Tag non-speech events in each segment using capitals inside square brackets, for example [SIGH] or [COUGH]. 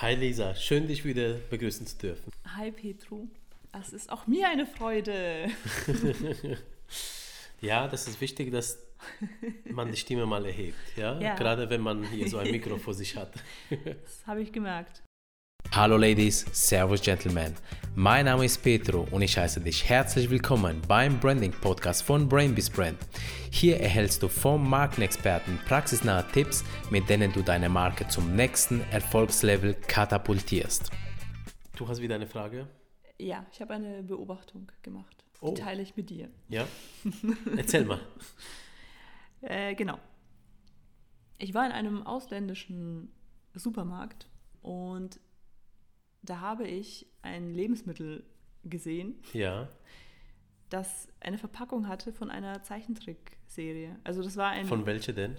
Hi Lisa, schön dich wieder begrüßen zu dürfen. Hi Petru, es ist auch mir eine Freude. [LAUGHS] ja, das ist wichtig, dass man die Stimme mal erhebt, ja? ja. Gerade wenn man hier so ein [LAUGHS] Mikro vor sich hat. das habe ich gemerkt. Hallo Ladies, Servus Gentlemen. Mein Name ist Petro und ich heiße dich herzlich willkommen beim Branding Podcast von Brainbees Brand. Hier erhältst du vom Markenexperten praxisnahe Tipps, mit denen du deine Marke zum nächsten Erfolgslevel katapultierst. Du hast wieder eine Frage? Ja, ich habe eine Beobachtung gemacht. Die oh. teile ich mit dir. Ja. Erzähl mal. [LAUGHS] äh, genau. Ich war in einem ausländischen Supermarkt und da habe ich ein Lebensmittel gesehen. Ja. Das eine Verpackung hatte von einer Zeichentrickserie. Also das war ein. Von welche denn?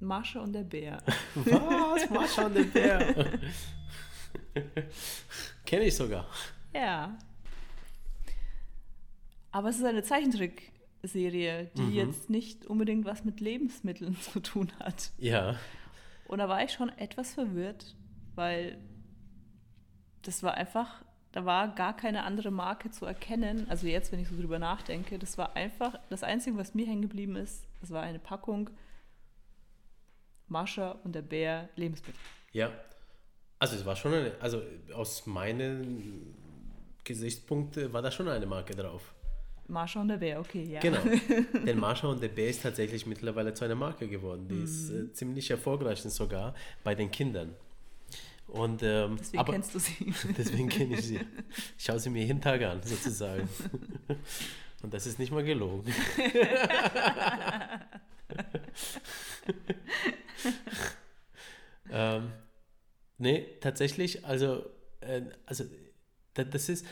Marsha und der Bär. [LAUGHS] Was? Marsha und der Bär. [LAUGHS] Kenne ich sogar. Ja. Aber es ist eine Zeichentrickserie, die mhm. jetzt nicht unbedingt was mit Lebensmitteln [LAUGHS] zu tun hat. Ja. Und da war ich schon etwas verwirrt, weil das war einfach, da war gar keine andere Marke zu erkennen. Also jetzt, wenn ich so drüber nachdenke, das war einfach, das Einzige, was mir hängen geblieben ist, das war eine Packung Mascha und der Bär Lebensmittel. Ja, also es war schon eine, also aus meinen Gesichtspunkten war da schon eine Marke drauf. Marsha und der Bär, okay, ja. Genau. [LAUGHS] Denn Marsha und der Bär ist tatsächlich mittlerweile zu einer Marke geworden. Die mm. ist äh, ziemlich erfolgreich sogar bei den Kindern. Und, ähm, deswegen aber, kennst du sie. [LAUGHS] Deswegen kenne ich sie. Ich schaue sie mir jeden Tag an, sozusagen. [LAUGHS] Und das ist nicht mal gelogen. [LAUGHS] ähm, nee, tatsächlich, also, äh, also das ist,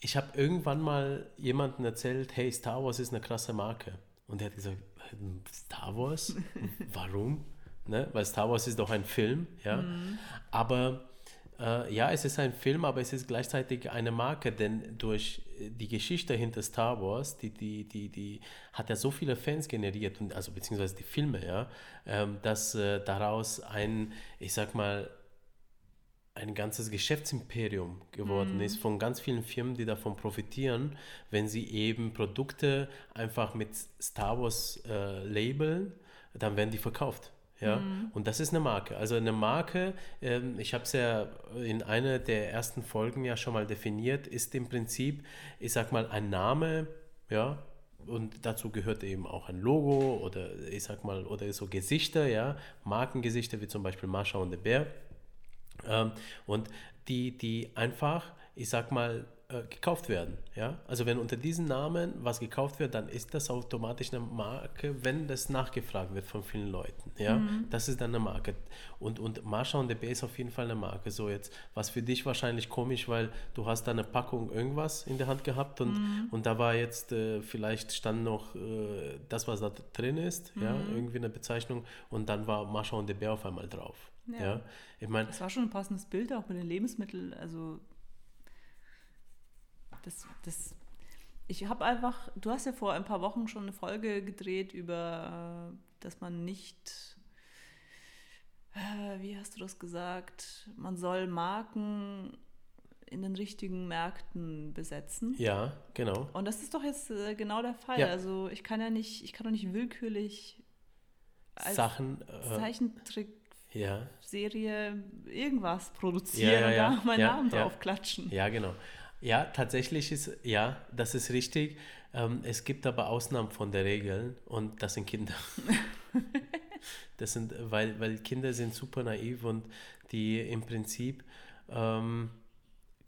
ich habe irgendwann mal jemandem erzählt, hey, Star Wars ist eine krasse Marke. Und er hat gesagt, Star Wars? Warum? Ne? weil Star Wars ist doch ein Film, ja. Mhm. Aber äh, ja, es ist ein Film, aber es ist gleichzeitig eine Marke, denn durch die Geschichte hinter Star Wars, die, die, die, die hat ja so viele Fans generiert, und, also beziehungsweise die Filme, ja, ähm, dass äh, daraus ein, ich sag mal, ein ganzes Geschäftsimperium geworden mm. ist von ganz vielen Firmen, die davon profitieren, wenn sie eben Produkte einfach mit Star Wars äh, labeln, dann werden die verkauft. Ja, mhm. und das ist eine Marke. Also eine Marke, ähm, ich habe es ja in einer der ersten Folgen ja schon mal definiert, ist im Prinzip, ich sag mal, ein Name, ja, und dazu gehört eben auch ein Logo oder ich sag mal, oder so Gesichter, ja, Markengesichter wie zum Beispiel Marsha und der Bär. Ähm, und die, die einfach, ich sag mal, äh, gekauft werden. Ja? Also wenn unter diesen Namen was gekauft wird, dann ist das automatisch eine Marke, wenn das nachgefragt wird von vielen Leuten. Ja? Mhm. Das ist dann eine Marke. Und, und Marsha und DB ist auf jeden Fall eine Marke. So jetzt, was für dich wahrscheinlich komisch, weil du hast da eine Packung irgendwas in der Hand gehabt und, mhm. und da war jetzt, äh, vielleicht stand noch äh, das, was da drin ist, mhm. ja, irgendwie eine Bezeichnung und dann war Marsha und DB auf einmal drauf. Ja. ja. Ich mein, das war schon ein passendes Bild auch mit den Lebensmitteln, also das, das, ich habe einfach, du hast ja vor ein paar Wochen schon eine Folge gedreht über, dass man nicht, äh, wie hast du das gesagt, man soll Marken in den richtigen Märkten besetzen. Ja, genau. Und das ist doch jetzt äh, genau der Fall. Ja. Also ich kann ja nicht, ich kann doch nicht willkürlich als Sachen, äh, Zeichentrick ja. Serie irgendwas produzieren ja, ja. und da meinen Namen drauf klatschen. Ja, genau. Ja, tatsächlich ist, ja, das ist richtig. Ähm, es gibt aber Ausnahmen von der Regel und das sind Kinder. [LAUGHS] das sind, weil, weil Kinder sind super naiv und die im Prinzip ähm,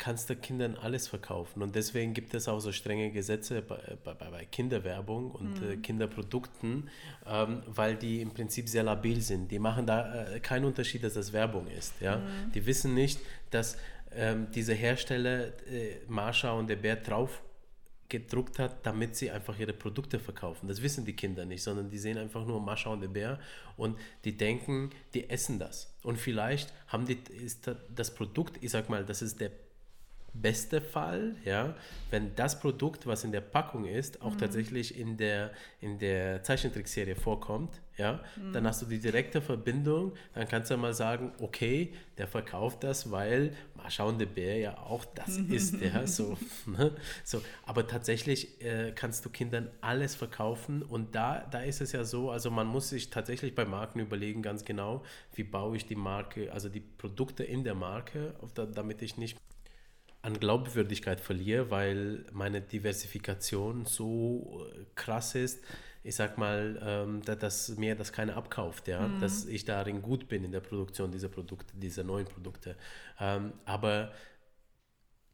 kannst du Kindern alles verkaufen. Und deswegen gibt es auch so strenge Gesetze bei, bei, bei Kinderwerbung und äh, mhm. äh, Kinderprodukten, ähm, weil die im Prinzip sehr labil sind. Die machen da äh, keinen Unterschied, dass das Werbung ist. Ja? Mhm. Die wissen nicht, dass ähm, diese Hersteller äh, Marsha und der Bär drauf gedruckt hat, damit sie einfach ihre Produkte verkaufen. Das wissen die Kinder nicht, sondern die sehen einfach nur Mascha und der Bär und die denken, die essen das. Und vielleicht haben die ist das Produkt, ich sag mal, das ist der beste Fall, ja, wenn das Produkt, was in der Packung ist, auch Mhm. tatsächlich in der, in der Zeichentrickserie vorkommt, ja, Mhm. dann hast du die direkte Verbindung, dann kannst du mal sagen, okay, der verkauft das, weil Marsha und der Bär ja auch das ist, ja, [LAUGHS] so, ne? so, aber tatsächlich äh, kannst du Kindern alles verkaufen und da, da ist es ja so, also man muss sich tatsächlich bei Marken überlegen, ganz genau, wie baue ich die Marke, also die Produkte in der Marke, damit ich nicht an Glaubwürdigkeit verliere, weil meine Diversifikation so äh, krass ist, ich sag mal, ähm, da- dass mir das keiner abkauft, ja, dass ich darin gut bin in der Produktion dieser Produkte, dieser neuen Produkte. Ähm, aber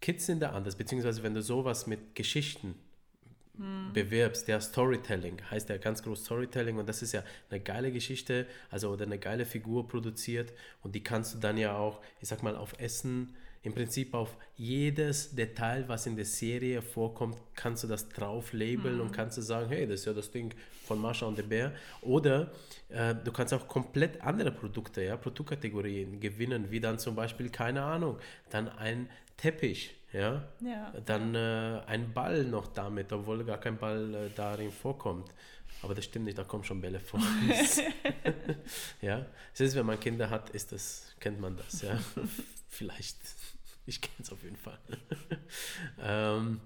Kids sind da anders, beziehungsweise wenn du sowas mit Geschichten bewirbst, der Storytelling, heißt ja ganz groß Storytelling und das ist ja eine geile Geschichte, also oder eine geile Figur produziert und die kannst du dann ja auch, ich sag mal, auf Essen, im Prinzip auf jedes Detail, was in der Serie vorkommt, kannst du das drauf labeln und kannst du sagen, hey, das ist ja das Ding von Mascha und der Bär. Oder äh, du kannst auch komplett andere Produkte, ja, Produktkategorien gewinnen, wie dann zum Beispiel, keine Ahnung, dann ein Teppich, ja, Ja. dann äh, ein Ball noch damit, obwohl gar kein Ball äh, darin vorkommt. Aber das stimmt nicht, da kommen schon Bälle vor. [LAUGHS] [LAUGHS] ja, es ist, wenn man Kinder hat, ist das, kennt man das, ja. [LAUGHS] Vielleicht, [LAUGHS] ich kenne es auf jeden Fall. [LAUGHS] ähm,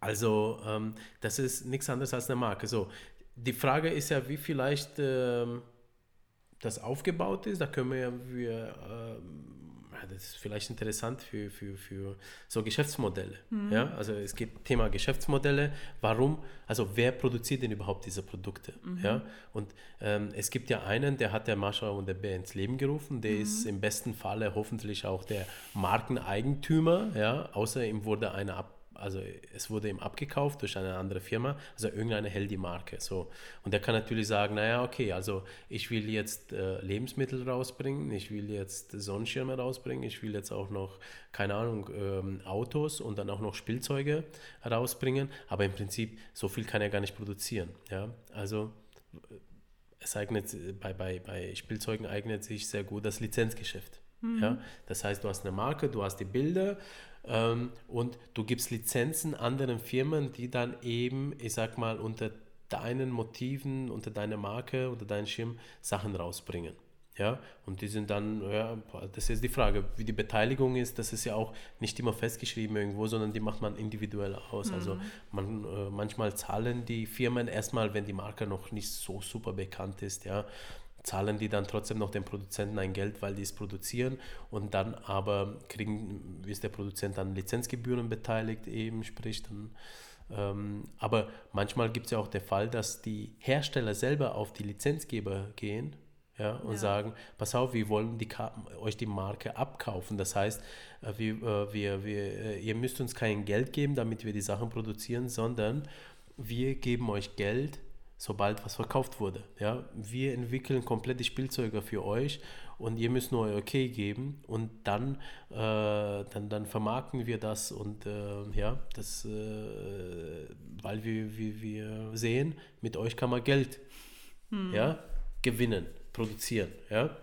also, ähm, das ist nichts anderes als eine Marke. So, die Frage ist ja, wie vielleicht ähm, das aufgebaut ist. Da können wir, wir ähm, das ist vielleicht interessant für, für, für so Geschäftsmodelle. Ja? Also es gibt Thema Geschäftsmodelle. Warum? Also wer produziert denn überhaupt diese Produkte? Ja? Und ähm, es gibt ja einen, der hat der Mascha und der Bär ins Leben gerufen. Der ist im besten Falle hoffentlich auch der Markeneigentümer. Ja? Außer ihm wurde eine ab also es wurde ihm abgekauft durch eine andere Firma, also irgendeine hält die Marke. So. Und der kann natürlich sagen, naja, okay, also ich will jetzt äh, Lebensmittel rausbringen, ich will jetzt Sonnenschirme rausbringen, ich will jetzt auch noch, keine Ahnung, ähm, Autos und dann auch noch Spielzeuge rausbringen, aber im Prinzip so viel kann er gar nicht produzieren. Ja? Also es eignet, bei, bei, bei Spielzeugen eignet sich sehr gut das Lizenzgeschäft. Ja? Das heißt, du hast eine Marke, du hast die Bilder ähm, und du gibst Lizenzen anderen Firmen, die dann eben, ich sag mal, unter deinen Motiven, unter deiner Marke, unter deinem Schirm Sachen rausbringen. Ja, und die sind dann, ja, das ist die Frage, wie die Beteiligung ist, das ist ja auch nicht immer festgeschrieben irgendwo, sondern die macht man individuell aus. Also man, äh, manchmal zahlen die Firmen erstmal, wenn die Marke noch nicht so super bekannt ist, ja, zahlen die dann trotzdem noch den Produzenten ein Geld, weil die es produzieren und dann aber kriegen, ist der Produzent an Lizenzgebühren beteiligt eben, sprich dann ähm, aber manchmal gibt es ja auch den Fall, dass die Hersteller selber auf die Lizenzgeber gehen ja, und Ja. sagen, pass auf, wir wollen die, euch die Marke abkaufen. Das heißt, äh, wir, äh, wir, wir, äh, ihr müsst uns kein Geld geben, damit wir die Sachen produzieren, sondern wir geben euch Geld, sobald was verkauft wurde. Ja? Wir entwickeln komplett die Spielzeuge für euch und ihr müsst nur euer Okay geben und dann, äh, dann, dann vermarkten wir das und äh, ja, das, äh, weil wir, wir, wir sehen, mit euch kann man Geld ja, gewinnen, produzieren. Ja?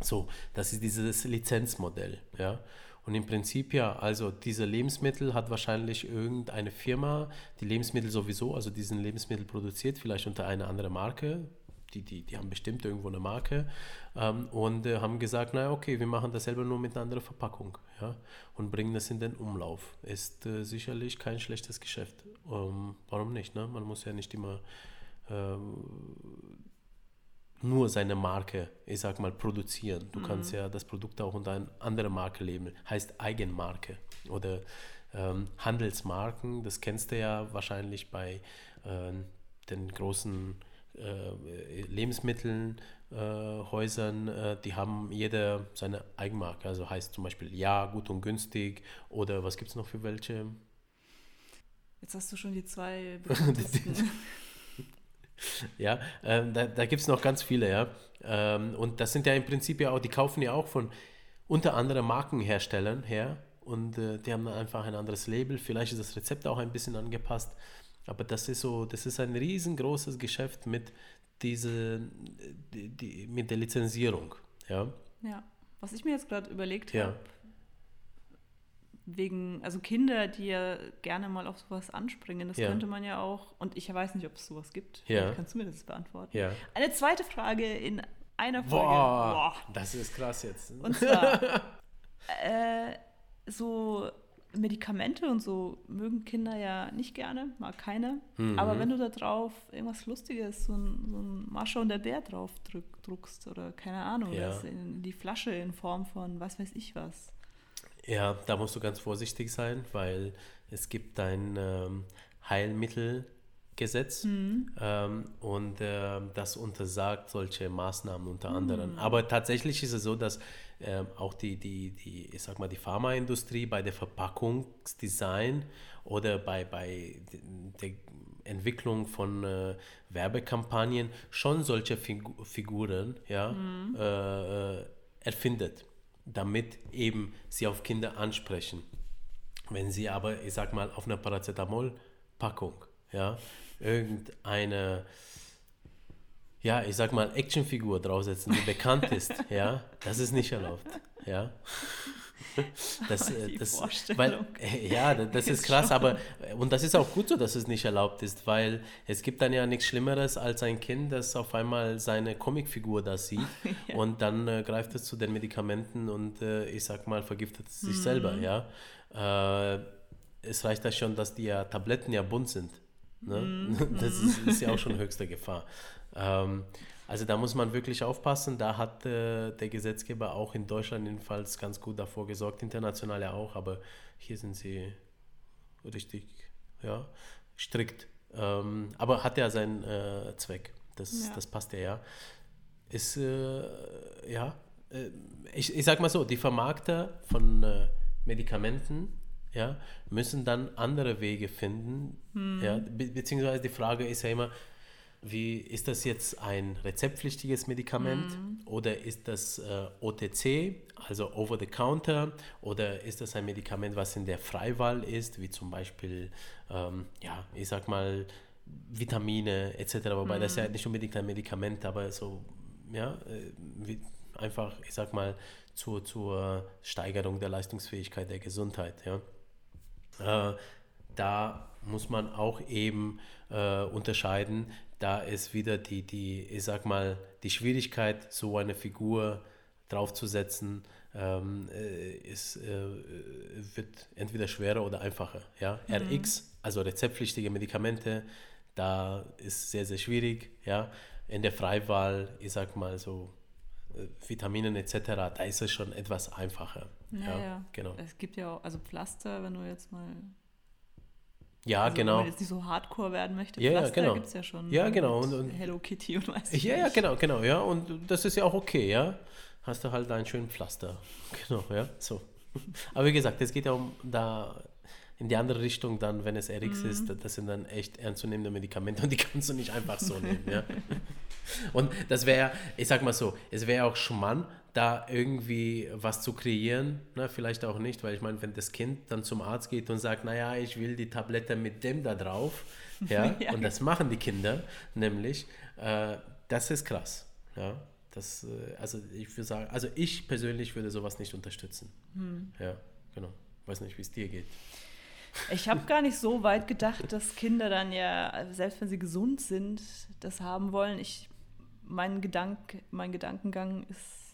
So, das ist dieses Lizenzmodell. Ja? Und im Prinzip ja, also diese Lebensmittel hat wahrscheinlich irgendeine Firma, die Lebensmittel sowieso, also diesen Lebensmittel produziert, vielleicht unter einer anderen Marke. Die, die, die haben bestimmt irgendwo eine Marke ähm, und äh, haben gesagt, naja, okay, wir machen das selber nur mit einer anderen Verpackung ja, und bringen das in den Umlauf. Ist äh, sicherlich kein schlechtes Geschäft. Ähm, warum nicht? Ne? Man muss ja nicht immer ähm, nur seine Marke, ich sag mal, produzieren. Du kannst ja das Produkt auch unter einer anderen Marke leben, heißt Eigenmarke oder ähm, Handelsmarken. Das kennst du ja wahrscheinlich bei ähm, den großen äh, Lebensmitteln. Äh, Häusern, äh, die haben jeder seine Eigenmarke, also heißt zum Beispiel ja, gut und günstig oder was gibt es noch für welche? Jetzt hast du schon die zwei. [LAUGHS] Ja, ähm, da, da gibt es noch ganz viele, ja. Ähm, und das sind ja im Prinzip ja auch, die kaufen ja auch von unter anderem Markenherstellern her und äh, die haben dann einfach ein anderes Label. Vielleicht ist das Rezept auch ein bisschen angepasst, aber das ist so, das ist ein riesengroßes Geschäft mit diese, die, die, mit der Lizenzierung, ja. ja. Was ich mir jetzt gerade überlegt Ja. habe, wegen, also Kinder, die ja gerne mal auf sowas anspringen, das Ja. könnte man ja auch, und ich weiß nicht, ob es sowas gibt. Ja. Vielleicht kannst du mir das beantworten. Ja. Eine zweite Frage in einer Folge. Boah, das ist krass jetzt. Und zwar, [LAUGHS] äh, so Medikamente und so mögen Kinder ja nicht gerne, mag keiner. Mhm. Aber wenn du da drauf irgendwas Lustiges, so ein, so ein Mascha und der Bär drauf drück, druckst oder keine Ahnung, Ja. das in die Flasche in Form von was weiß ich was. Ja, da musst du ganz vorsichtig sein, weil es gibt ein ähm, Heilmittelgesetz ähm, und ähm, das untersagt solche Maßnahmen unter anderem. Aber tatsächlich ist es so, dass ähm, auch die, die, die, ich sag mal, die Pharmaindustrie bei der Verpackungsdesign oder bei, bei der Entwicklung von äh, Werbekampagnen schon solche Figu Figuren ja, äh, äh, erfindet, damit eben sie auf Kinder ansprechen. Wenn sie aber, ich sag mal, auf einer Paracetamol-Packung, ja, irgendeine, ja, ich sag mal, Actionfigur draufsetzen, die bekannt ist, ja, das ist nicht erlaubt, ja. [LAUGHS] Das, äh, das, weil, äh, ja, das, ist [LAUGHS] krass, aber, äh, und das ist auch gut so, dass es nicht erlaubt ist, weil es gibt dann ja nichts Schlimmeres als ein Kind, das auf einmal seine Comicfigur da sieht [LAUGHS] und dann äh, greift es zu den Medikamenten und äh, ich sag mal, vergiftet es sich selber, ja. Äh, es reicht ja schon, dass die ja Tabletten ja bunt sind. Ne? Das ist, ist ja auch schon höchste Gefahr. Ähm, also da muss man wirklich aufpassen. Da hat äh, der Gesetzgeber auch in Deutschland jedenfalls ganz gut davor gesorgt, international ja auch, aber hier sind sie richtig ja, strikt. Ähm, aber hat ja seinen äh, Zweck. Das, Ja. das passt ja, ja. Ist, äh, ja, äh, ich, ich sag mal so, die Vermarkter von äh, Medikamenten ja, müssen dann andere Wege finden. Ja, be beziehungsweise die Frage ist ja immer, wie ist das jetzt ein rezeptpflichtiges Medikament oder ist das äh, OTC, also over the counter, oder ist das ein Medikament, was in der Freiwahl ist, wie zum Beispiel, ähm, ja, ich sag mal, Vitamine etc., wobei das ja nicht unbedingt ein Medikament, aber so, ja, äh, wie, einfach, ich sag mal, zur, zur Steigerung der Leistungsfähigkeit der Gesundheit, ja. Äh, da muss man auch eben äh, unterscheiden, da ist wieder die, die, ich sag mal, die Schwierigkeit, so eine Figur draufzusetzen, ähm, äh, ist, äh, wird entweder schwerer oder einfacher. Ja? RX, also rezeptpflichtige Medikamente, da ist sehr, sehr schwierig. Ja? In der Freiwahl, ich sag mal so, äh, Vitaminen etc., da ist es schon etwas einfacher. Ja, ja. genau. Es gibt ja auch, also Pflaster, wenn du jetzt mal. Ja, also Wenn genau. man jetzt nicht so hardcore werden möchte, Ja, ja, Pflaster genau. gibt es ja schon. Ja, genau, und- und- Hello Kitty und weiß ich Ja, ja, genau, genau, ja. Und das ist ja auch okay, ja. Hast du halt einen schönen Pflaster. [LAUGHS] Genau, ja. So. [LAUGHS] Aber wie gesagt, es geht ja um da in die andere Richtung dann, wenn es RX Mhm. ist, das sind dann echt ernstzunehmende Medikamente und die kannst du nicht einfach so nehmen, ja. [LAUGHS] Und das wäre, ich sag mal so, es wäre auch Schmarrn, da irgendwie was zu kreieren, ne? vielleicht auch nicht, weil ich meine, wenn das Kind dann zum Arzt geht und sagt, naja, ich will die Tablette mit dem da drauf, [LAUGHS] ja, Ja. und das machen die Kinder nämlich, äh, das ist krass, ja. Das, äh, also ich würde sagen, also ich persönlich würde sowas nicht unterstützen. Ja, genau. Weiß nicht, wie es dir geht. Ich habe gar nicht so weit gedacht, dass Kinder dann ja, selbst wenn sie gesund sind, das haben wollen. Ich, mein, Gedank, mein Gedankengang ist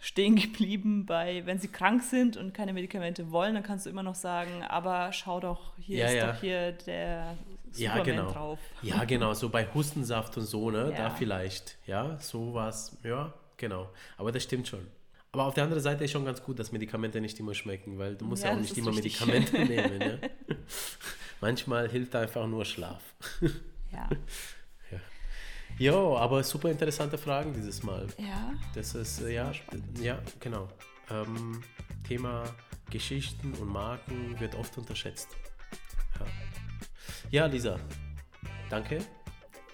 stehen geblieben bei, wenn sie krank sind und keine Medikamente wollen, dann kannst du immer noch sagen, aber schau doch, hier Ja, ist ja. doch hier der Ja, Superman genau. drauf. Ja, genau, so bei Hustensaft und so, ne? Da Ja. vielleicht. Ja, sowas. Ja, genau. Aber das stimmt schon. Aber auf der anderen Seite ist schon ganz gut, dass Medikamente nicht immer schmecken, weil du musst ja, Ja, auch nicht immer richtig. Medikamente [LAUGHS] nehmen. Ne? [LAUGHS] Manchmal hilft einfach nur Schlaf. Ja. [LAUGHS] Jo, aber super interessante Fragen dieses Mal. ja. Das ist, äh, ja, ja, genau. Ähm, Thema Geschichten und Marken wird oft unterschätzt. Ja, ja Lisa, danke.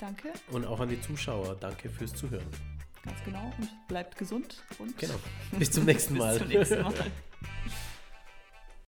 Danke, Und auch an die Zuschauer, danke fürs Zuhören. ganz genau. Und bleibt gesund und Genau. Bis zum nächsten [LAUGHS] Mal. bis zum nächsten Mal. [LAUGHS]